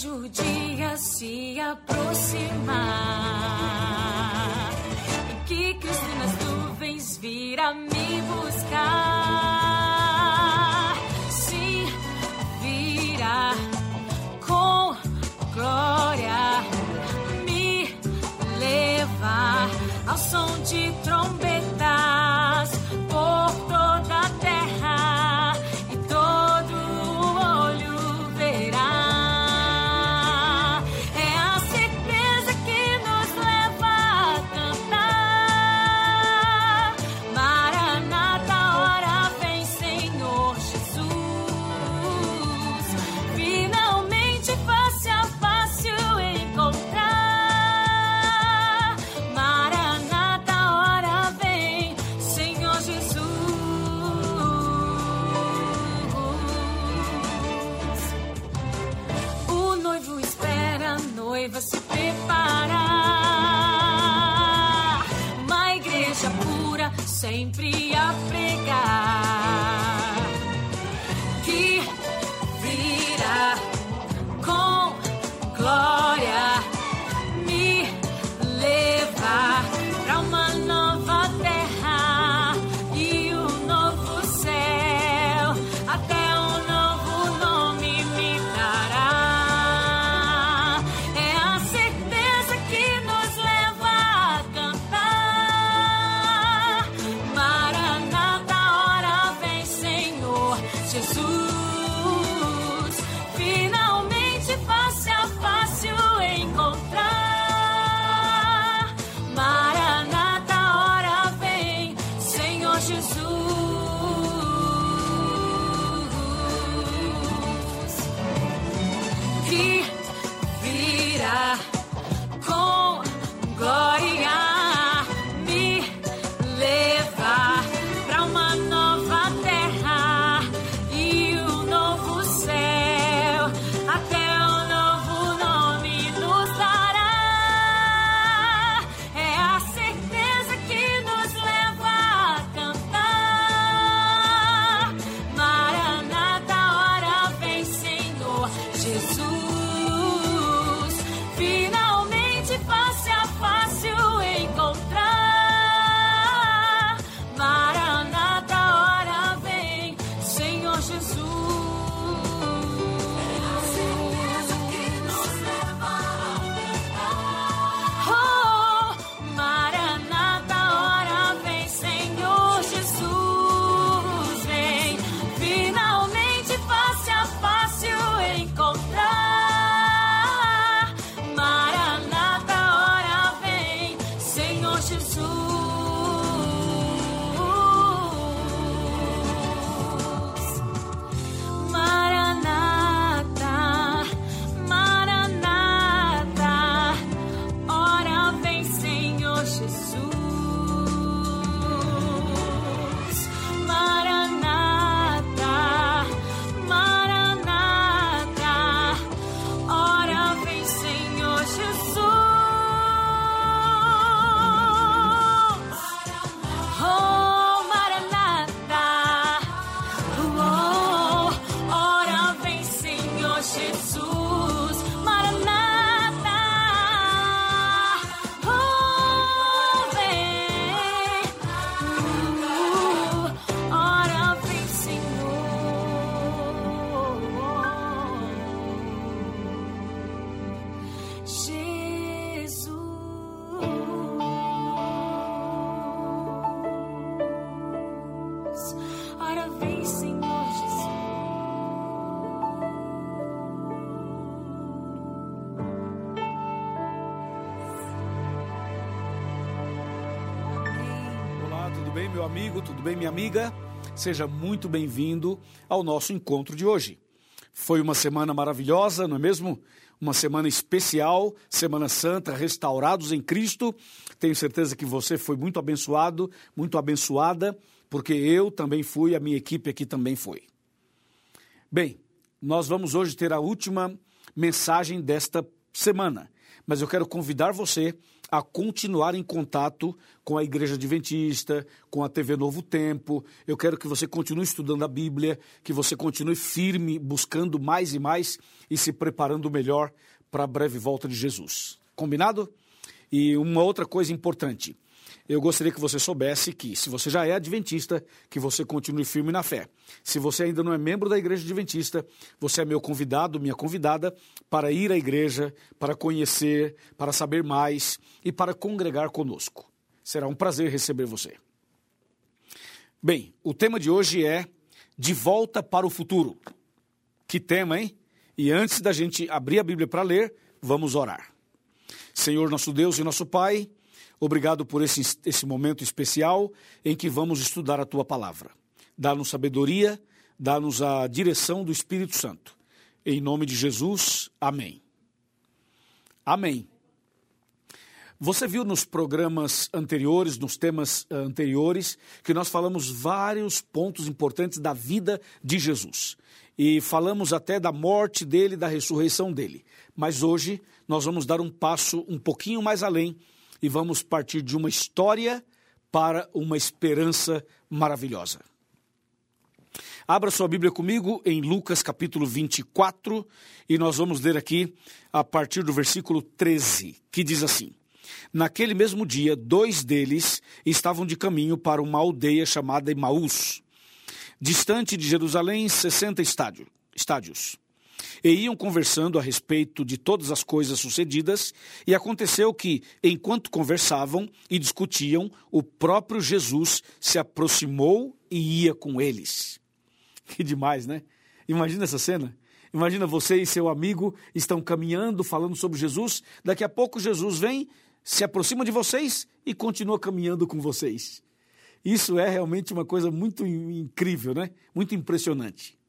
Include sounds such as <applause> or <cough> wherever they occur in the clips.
vejo o dia se aproximar. sempre aprender. 他。meu amigo, tudo bem, minha amiga? Seja muito bem-vindo ao nosso encontro de hoje. Foi uma semana maravilhosa, não é mesmo? Uma semana especial, Semana Santa, restaurados em Cristo. Tenho certeza que você foi muito abençoado, muito abençoada, porque eu também fui, a minha equipe aqui também foi. Bem, nós vamos hoje ter a última mensagem desta semana. Mas eu quero convidar você a continuar em contato com a Igreja Adventista, com a TV Novo Tempo. Eu quero que você continue estudando a Bíblia, que você continue firme, buscando mais e mais e se preparando melhor para a breve volta de Jesus. Combinado? E uma outra coisa importante eu gostaria que você soubesse que, se você já é adventista, que você continue firme na fé. Se você ainda não é membro da igreja adventista, você é meu convidado, minha convidada, para ir à igreja, para conhecer, para saber mais e para congregar conosco. Será um prazer receber você. Bem, o tema de hoje é De Volta para o Futuro. Que tema, hein? E antes da gente abrir a Bíblia para ler, vamos orar. Senhor nosso Deus e nosso Pai, Obrigado por esse, esse momento especial em que vamos estudar a tua palavra. Dá-nos sabedoria, dá-nos a direção do Espírito Santo. Em nome de Jesus, amém. Amém. Você viu nos programas anteriores, nos temas eh, anteriores, que nós falamos vários pontos importantes da vida de Jesus. E falamos até da morte dele, da ressurreição dele. Mas hoje nós vamos dar um passo um pouquinho mais além e vamos partir de uma história para uma esperança maravilhosa. Abra sua Bíblia comigo em Lucas capítulo 24 e nós vamos ler aqui a partir do versículo 13, que diz assim: Naquele mesmo dia, dois deles estavam de caminho para uma aldeia chamada Emaús, distante de Jerusalém, 60 estádio, estádios e iam conversando a respeito de todas as coisas sucedidas, e aconteceu que, enquanto conversavam e discutiam, o próprio Jesus se aproximou e ia com eles. <laughs> Que demais, né? Imagina essa cena. Imagina você e seu amigo estão caminhando, falando sobre Jesus. Daqui a pouco Jesus vem, se aproxima de vocês e continua caminhando com vocês. Isso é realmente uma coisa muito incrível, né? Muito impressionante.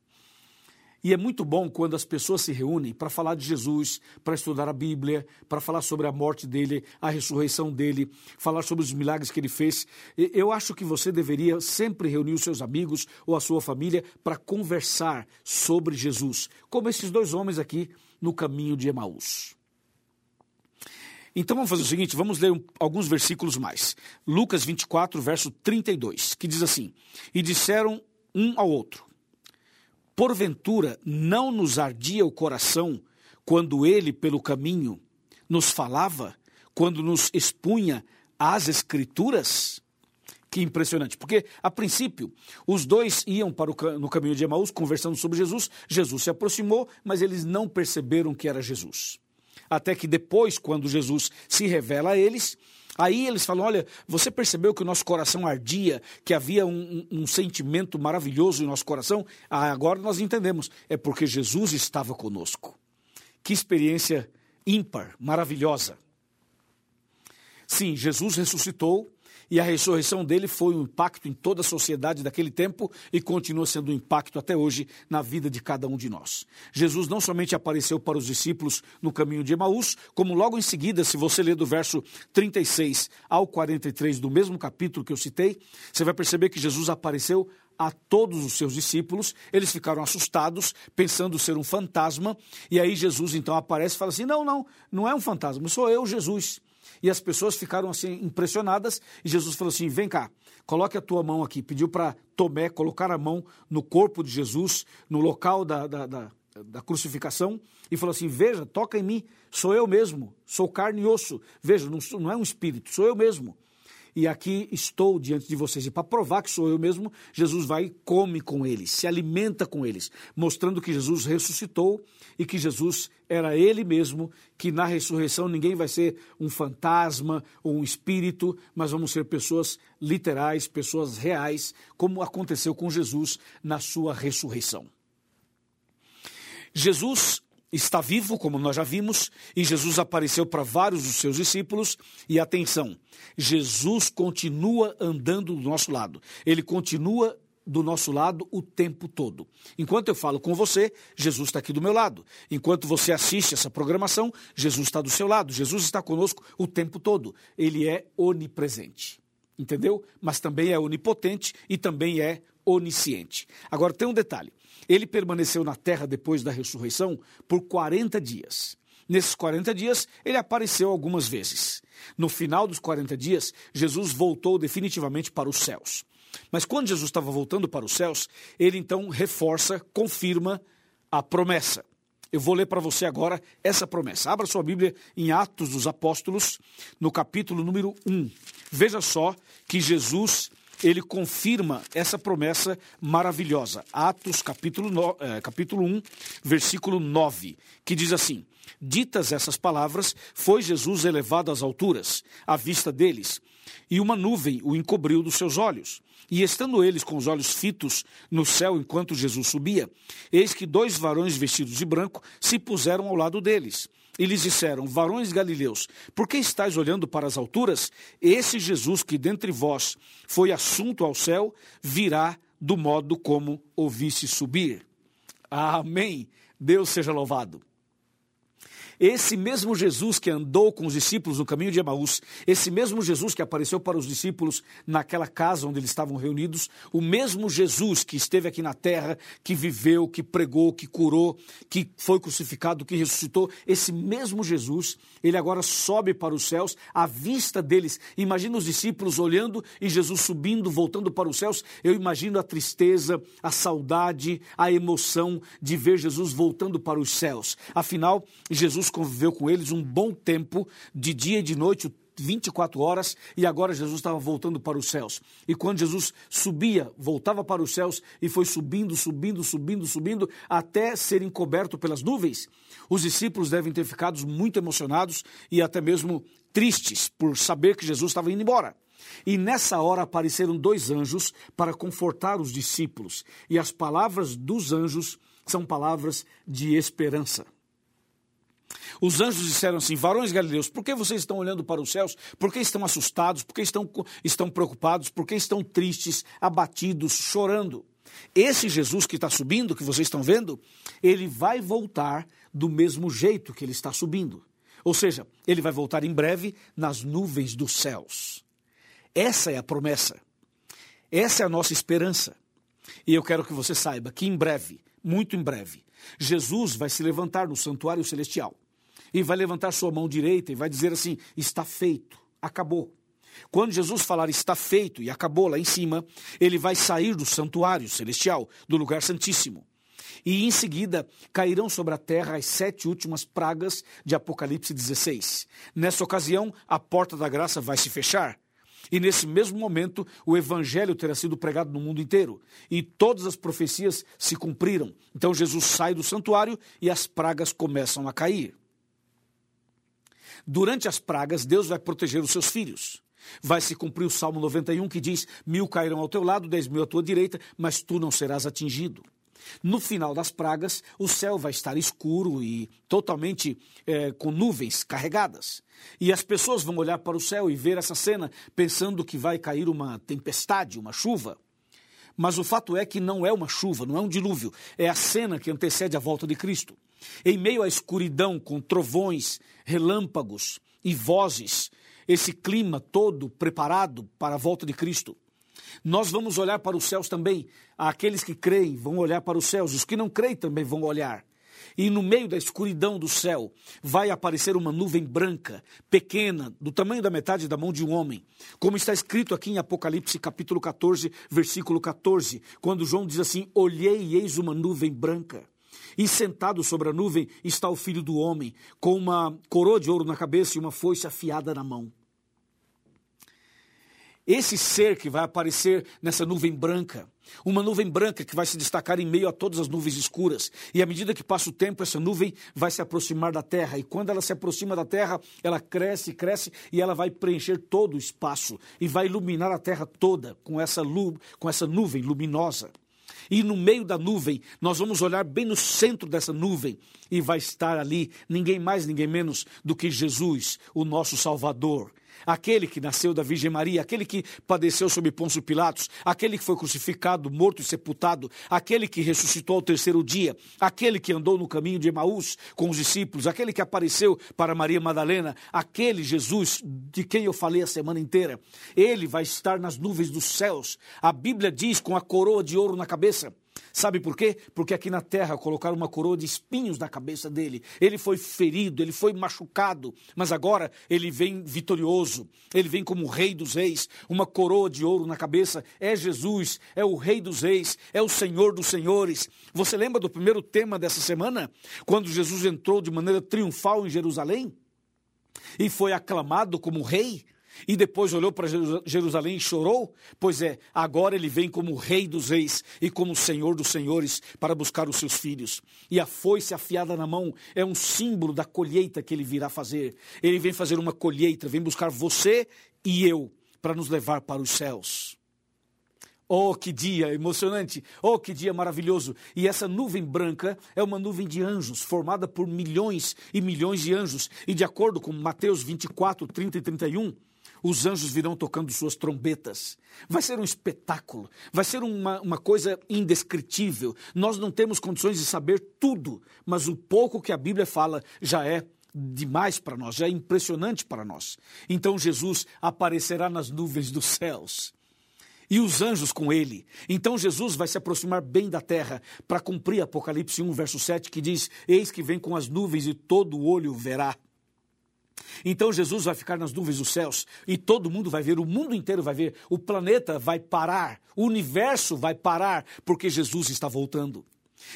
E é muito bom quando as pessoas se reúnem para falar de Jesus, para estudar a Bíblia, para falar sobre a morte dele, a ressurreição dele, falar sobre os milagres que ele fez. Eu acho que você deveria sempre reunir os seus amigos ou a sua família para conversar sobre Jesus, como esses dois homens aqui no caminho de Emaús. Então vamos fazer o seguinte, vamos ler um, alguns versículos mais. Lucas 24, verso 32, que diz assim: E disseram um ao outro: Porventura não nos ardia o coração quando ele, pelo caminho, nos falava, quando nos expunha as Escrituras? Que impressionante, porque a princípio os dois iam para o, no caminho de Emaús conversando sobre Jesus, Jesus se aproximou, mas eles não perceberam que era Jesus. Até que depois, quando Jesus se revela a eles, Aí eles falam: olha, você percebeu que o nosso coração ardia, que havia um, um, um sentimento maravilhoso em nosso coração? Ah, agora nós entendemos. É porque Jesus estava conosco. Que experiência ímpar, maravilhosa. Sim, Jesus ressuscitou e a ressurreição dele foi um impacto em toda a sociedade daquele tempo e continua sendo um impacto até hoje na vida de cada um de nós. Jesus não somente apareceu para os discípulos no caminho de Emaús, como logo em seguida, se você ler do verso 36 ao 43 do mesmo capítulo que eu citei, você vai perceber que Jesus apareceu a todos os seus discípulos, eles ficaram assustados, pensando ser um fantasma, e aí Jesus então aparece e fala assim: Não, não, não é um fantasma, sou eu, Jesus. E as pessoas ficaram assim impressionadas. E Jesus falou assim: vem cá, coloque a tua mão aqui. Pediu para Tomé colocar a mão no corpo de Jesus, no local da, da, da, da crucificação, e falou assim: veja, toca em mim, sou eu mesmo, sou carne e osso. Veja, não, não é um espírito, sou eu mesmo e aqui estou diante de vocês. E para provar que sou eu mesmo, Jesus vai e come com eles, se alimenta com eles, mostrando que Jesus ressuscitou e que Jesus era ele mesmo, que na ressurreição ninguém vai ser um fantasma ou um espírito, mas vamos ser pessoas literais, pessoas reais, como aconteceu com Jesus na sua ressurreição. Jesus está vivo, como nós já vimos, e Jesus apareceu para vários dos seus discípulos. E atenção, Jesus continua andando do nosso lado. Ele continua do nosso lado o tempo todo. Enquanto eu falo com você, Jesus está aqui do meu lado. Enquanto você assiste essa programação, Jesus está do seu lado. Jesus está conosco o tempo todo. Ele é onipresente. Entendeu? Mas também é onipotente e também é onisciente. Agora tem um detalhe. Ele permaneceu na terra depois da ressurreição por 40 dias. Nesses 40 dias, ele apareceu algumas vezes. No final dos 40 dias, Jesus voltou definitivamente para os céus. Mas quando Jesus estava voltando para os céus, ele então reforça, confirma a promessa. Eu vou ler para você agora essa promessa. Abra sua Bíblia em Atos dos Apóstolos, no capítulo número 1. Veja só que Jesus ele confirma essa promessa maravilhosa. Atos capítulo, no, eh, capítulo 1, versículo 9, que diz assim: Ditas essas palavras, foi Jesus elevado às alturas, à vista deles, e uma nuvem o encobriu dos seus olhos. E estando eles com os olhos fitos no céu enquanto Jesus subia, eis que dois varões vestidos de branco se puseram ao lado deles. E lhes disseram: Varões galileus, por que estáis olhando para as alturas? Esse Jesus que dentre vós foi assunto ao céu, virá do modo como ouvisse subir. Amém. Deus seja louvado. Esse mesmo Jesus que andou com os discípulos no caminho de Emaús, esse mesmo Jesus que apareceu para os discípulos naquela casa onde eles estavam reunidos, o mesmo Jesus que esteve aqui na terra, que viveu, que pregou, que curou, que foi crucificado, que ressuscitou, esse mesmo Jesus, ele agora sobe para os céus, à vista deles. Imagina os discípulos olhando e Jesus subindo, voltando para os céus. Eu imagino a tristeza, a saudade, a emoção de ver Jesus voltando para os céus. Afinal, Jesus conviveu com eles um bom tempo, de dia e de noite, 24 horas, e agora Jesus estava voltando para os céus. E quando Jesus subia, voltava para os céus e foi subindo, subindo, subindo, subindo, até ser encoberto pelas nuvens, os discípulos devem ter ficado muito emocionados e até mesmo tristes por saber que Jesus estava indo embora. E nessa hora apareceram dois anjos para confortar os discípulos, e as palavras dos anjos são palavras de esperança. Os anjos disseram assim: Varões galileus, por que vocês estão olhando para os céus? Por que estão assustados? Por que estão, estão preocupados? Por que estão tristes, abatidos, chorando? Esse Jesus que está subindo, que vocês estão vendo, ele vai voltar do mesmo jeito que ele está subindo. Ou seja, ele vai voltar em breve nas nuvens dos céus. Essa é a promessa. Essa é a nossa esperança. E eu quero que você saiba que em breve, muito em breve, Jesus vai se levantar no santuário celestial e vai levantar sua mão direita e vai dizer assim: está feito, acabou. Quando Jesus falar está feito e acabou lá em cima, ele vai sair do santuário celestial, do lugar santíssimo. E em seguida cairão sobre a terra as sete últimas pragas de Apocalipse 16. Nessa ocasião, a porta da graça vai se fechar. E nesse mesmo momento, o evangelho terá sido pregado no mundo inteiro. E todas as profecias se cumpriram. Então Jesus sai do santuário e as pragas começam a cair. Durante as pragas, Deus vai proteger os seus filhos. Vai se cumprir o Salmo 91 que diz: Mil cairão ao teu lado, dez mil à tua direita, mas tu não serás atingido. No final das pragas, o céu vai estar escuro e totalmente é, com nuvens carregadas. E as pessoas vão olhar para o céu e ver essa cena pensando que vai cair uma tempestade, uma chuva. Mas o fato é que não é uma chuva, não é um dilúvio, é a cena que antecede a volta de Cristo. Em meio à escuridão, com trovões, relâmpagos e vozes, esse clima todo preparado para a volta de Cristo. Nós vamos olhar para os céus também. Aqueles que creem vão olhar para os céus, os que não creem também vão olhar. E no meio da escuridão do céu vai aparecer uma nuvem branca, pequena, do tamanho da metade da mão de um homem. Como está escrito aqui em Apocalipse capítulo 14, versículo 14, quando João diz assim: Olhei e eis uma nuvem branca. E sentado sobre a nuvem está o filho do homem, com uma coroa de ouro na cabeça e uma foice afiada na mão. Esse ser que vai aparecer nessa nuvem branca, uma nuvem branca que vai se destacar em meio a todas as nuvens escuras. E à medida que passa o tempo, essa nuvem vai se aproximar da terra. E quando ela se aproxima da terra, ela cresce, cresce e ela vai preencher todo o espaço e vai iluminar a terra toda com essa, lu com essa nuvem luminosa. E no meio da nuvem, nós vamos olhar bem no centro dessa nuvem e vai estar ali ninguém mais, ninguém menos do que Jesus, o nosso Salvador aquele que nasceu da Virgem Maria, aquele que padeceu sob Pôncio Pilatos, aquele que foi crucificado, morto e sepultado, aquele que ressuscitou ao terceiro dia, aquele que andou no caminho de Emaús com os discípulos, aquele que apareceu para Maria Madalena, aquele Jesus de quem eu falei a semana inteira. Ele vai estar nas nuvens dos céus. A Bíblia diz com a coroa de ouro na cabeça. Sabe por quê? Porque aqui na terra colocaram uma coroa de espinhos na cabeça dele. Ele foi ferido, ele foi machucado, mas agora ele vem vitorioso. Ele vem como rei dos reis, uma coroa de ouro na cabeça. É Jesus, é o rei dos reis, é o senhor dos senhores. Você lembra do primeiro tema dessa semana? Quando Jesus entrou de maneira triunfal em Jerusalém? E foi aclamado como rei? E depois olhou para Jerusalém e chorou? Pois é, agora ele vem como Rei dos Reis e como Senhor dos Senhores para buscar os seus filhos. E a foice afiada na mão é um símbolo da colheita que ele virá fazer. Ele vem fazer uma colheita, vem buscar você e eu para nos levar para os céus. Oh, que dia emocionante! Oh, que dia maravilhoso! E essa nuvem branca é uma nuvem de anjos, formada por milhões e milhões de anjos. E de acordo com Mateus 24, 30 e 31, os anjos virão tocando suas trombetas. Vai ser um espetáculo, vai ser uma, uma coisa indescritível. Nós não temos condições de saber tudo, mas o pouco que a Bíblia fala já é demais para nós, já é impressionante para nós. Então Jesus aparecerá nas nuvens dos céus e os anjos com ele. Então Jesus vai se aproximar bem da terra para cumprir Apocalipse 1, verso 7, que diz: Eis que vem com as nuvens e todo o olho verá. Então Jesus vai ficar nas nuvens dos céus e todo mundo vai ver, o mundo inteiro vai ver, o planeta vai parar, o universo vai parar, porque Jesus está voltando.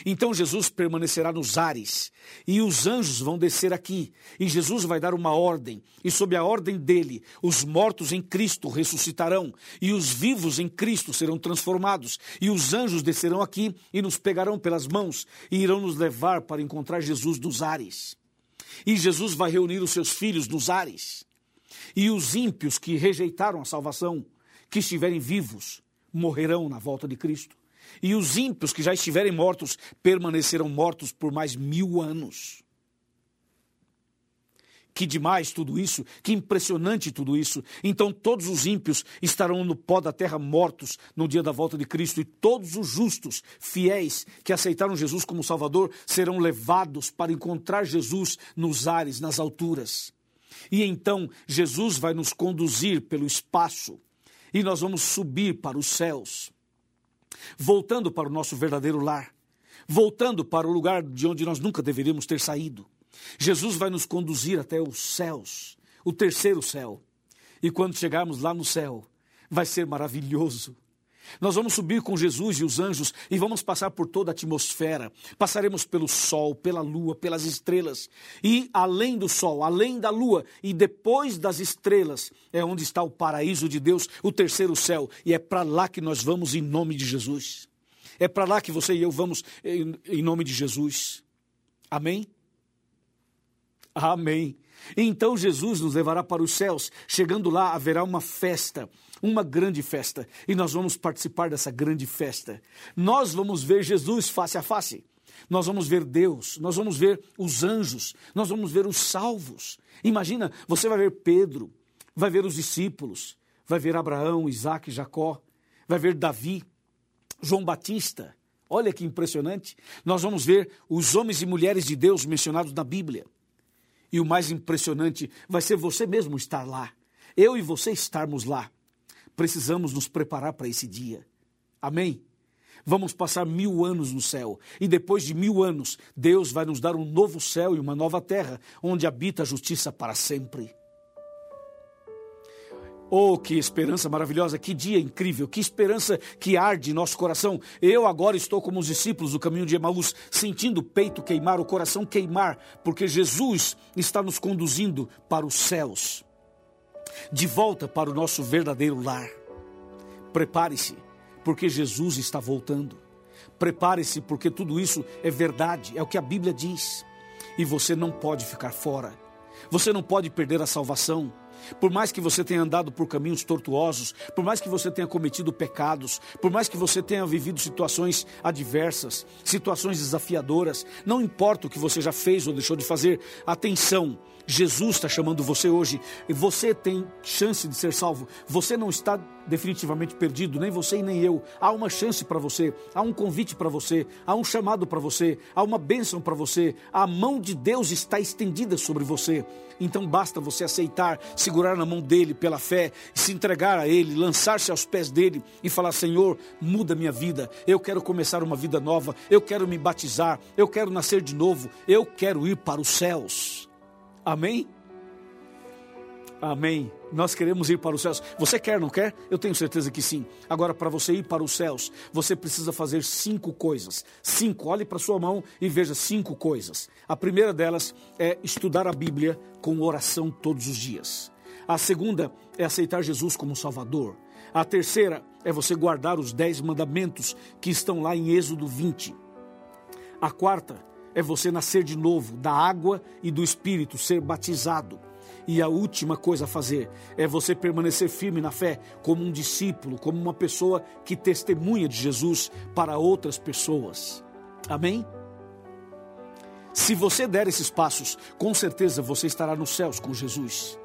Então Jesus permanecerá nos ares e os anjos vão descer aqui, e Jesus vai dar uma ordem, e sob a ordem dele, os mortos em Cristo ressuscitarão, e os vivos em Cristo serão transformados, e os anjos descerão aqui e nos pegarão pelas mãos e irão nos levar para encontrar Jesus nos ares. E Jesus vai reunir os seus filhos nos ares. E os ímpios que rejeitaram a salvação, que estiverem vivos, morrerão na volta de Cristo. E os ímpios que já estiverem mortos permanecerão mortos por mais mil anos. Que demais tudo isso, que impressionante tudo isso. Então todos os ímpios estarão no pó da terra mortos no dia da volta de Cristo, e todos os justos, fiéis, que aceitaram Jesus como Salvador, serão levados para encontrar Jesus nos ares, nas alturas. E então Jesus vai nos conduzir pelo espaço, e nós vamos subir para os céus, voltando para o nosso verdadeiro lar, voltando para o lugar de onde nós nunca deveríamos ter saído. Jesus vai nos conduzir até os céus, o terceiro céu. E quando chegarmos lá no céu, vai ser maravilhoso. Nós vamos subir com Jesus e os anjos e vamos passar por toda a atmosfera. Passaremos pelo sol, pela lua, pelas estrelas. E além do sol, além da lua e depois das estrelas, é onde está o paraíso de Deus, o terceiro céu. E é para lá que nós vamos em nome de Jesus. É para lá que você e eu vamos em nome de Jesus. Amém? Amém. Então Jesus nos levará para os céus. Chegando lá, haverá uma festa, uma grande festa, e nós vamos participar dessa grande festa. Nós vamos ver Jesus face a face. Nós vamos ver Deus, nós vamos ver os anjos, nós vamos ver os salvos. Imagina, você vai ver Pedro, vai ver os discípulos, vai ver Abraão, Isaac, Jacó, vai ver Davi, João Batista. Olha que impressionante. Nós vamos ver os homens e mulheres de Deus mencionados na Bíblia. E o mais impressionante vai ser você mesmo estar lá. Eu e você estarmos lá. Precisamos nos preparar para esse dia. Amém? Vamos passar mil anos no céu. E depois de mil anos, Deus vai nos dar um novo céu e uma nova terra, onde habita a justiça para sempre. Oh, que esperança maravilhosa, que dia incrível, que esperança que arde em nosso coração. Eu agora estou como os discípulos do caminho de Emaús, sentindo o peito queimar, o coração queimar, porque Jesus está nos conduzindo para os céus, de volta para o nosso verdadeiro lar. Prepare-se, porque Jesus está voltando. Prepare-se, porque tudo isso é verdade, é o que a Bíblia diz. E você não pode ficar fora. Você não pode perder a salvação. Por mais que você tenha andado por caminhos tortuosos, por mais que você tenha cometido pecados, por mais que você tenha vivido situações adversas, situações desafiadoras, não importa o que você já fez ou deixou de fazer, atenção, Jesus está chamando você hoje e você tem chance de ser salvo. Você não está definitivamente perdido, nem você e nem eu. Há uma chance para você, há um convite para você, há um chamado para você, há uma bênção para você. A mão de Deus está estendida sobre você. Então basta você aceitar, segurar na mão dele pela fé, se entregar a ele, lançar-se aos pés dele e falar: Senhor, muda minha vida. Eu quero começar uma vida nova. Eu quero me batizar. Eu quero nascer de novo. Eu quero ir para os céus. Amém? Amém. Nós queremos ir para os céus. Você quer, não quer? Eu tenho certeza que sim. Agora, para você ir para os céus, você precisa fazer cinco coisas. Cinco. Olhe para sua mão e veja cinco coisas. A primeira delas é estudar a Bíblia com oração todos os dias. A segunda é aceitar Jesus como Salvador. A terceira é você guardar os dez mandamentos que estão lá em Êxodo 20. A quarta é você nascer de novo da água e do Espírito, ser batizado. E a última coisa a fazer é você permanecer firme na fé, como um discípulo, como uma pessoa que testemunha de Jesus para outras pessoas. Amém? Se você der esses passos, com certeza você estará nos céus com Jesus.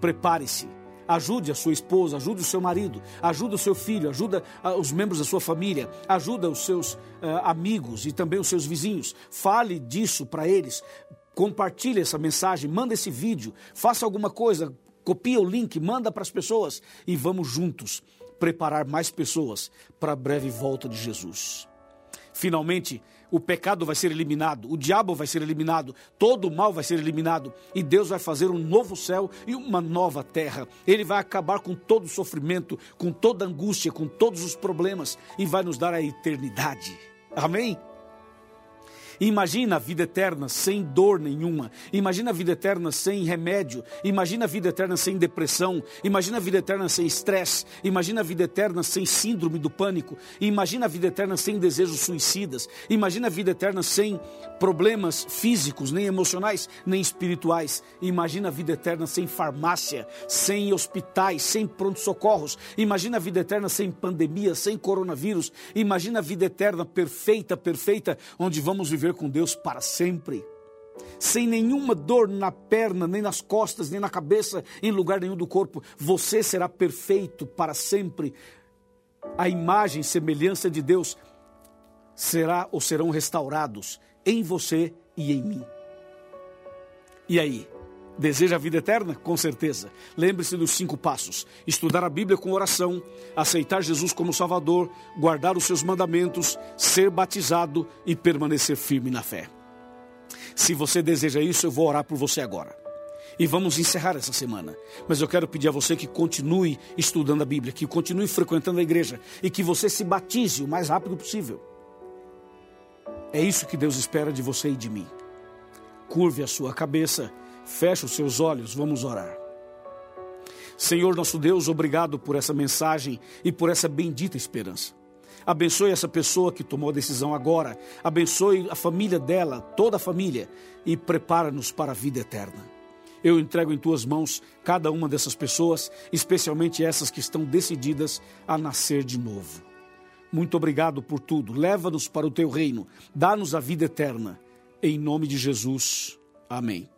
Prepare-se Ajude a sua esposa, ajude o seu marido, ajude o seu filho, ajuda ah, os membros da sua família, ajuda os seus uh, amigos e também os seus vizinhos. Fale disso para eles. Compartilhe essa mensagem, manda esse vídeo, faça alguma coisa, copia o link, manda para as pessoas e vamos juntos preparar mais pessoas para a breve volta de Jesus. Finalmente, o pecado vai ser eliminado, o diabo vai ser eliminado, todo o mal vai ser eliminado e Deus vai fazer um novo céu e uma nova terra. Ele vai acabar com todo o sofrimento, com toda a angústia, com todos os problemas e vai nos dar a eternidade. Amém? Imagina a vida eterna sem dor nenhuma. Imagina a vida eterna sem remédio. Imagina a vida eterna sem depressão. Imagina a vida eterna sem estresse. Imagina a vida eterna sem síndrome do pânico. Imagina a vida eterna sem desejos suicidas. Imagina a vida eterna sem problemas físicos, nem emocionais, nem espirituais. Imagina a vida eterna sem farmácia, sem hospitais, sem pronto-socorros. Imagina a vida eterna sem pandemia, sem coronavírus. Imagina a vida eterna perfeita, perfeita, onde vamos viver viver com Deus para sempre. Sem nenhuma dor na perna, nem nas costas, nem na cabeça, em lugar nenhum do corpo, você será perfeito para sempre. A imagem e semelhança de Deus será ou serão restaurados em você e em mim. E aí? Deseja a vida eterna? Com certeza. Lembre-se dos cinco passos: estudar a Bíblia com oração, aceitar Jesus como Salvador, guardar os seus mandamentos, ser batizado e permanecer firme na fé. Se você deseja isso, eu vou orar por você agora. E vamos encerrar essa semana. Mas eu quero pedir a você que continue estudando a Bíblia, que continue frequentando a igreja e que você se batize o mais rápido possível. É isso que Deus espera de você e de mim. Curve a sua cabeça Feche os seus olhos, vamos orar. Senhor nosso Deus, obrigado por essa mensagem e por essa bendita esperança. Abençoe essa pessoa que tomou a decisão agora. Abençoe a família dela, toda a família, e prepara-nos para a vida eterna. Eu entrego em tuas mãos cada uma dessas pessoas, especialmente essas que estão decididas a nascer de novo. Muito obrigado por tudo. Leva-nos para o teu reino. Dá-nos a vida eterna. Em nome de Jesus. Amém.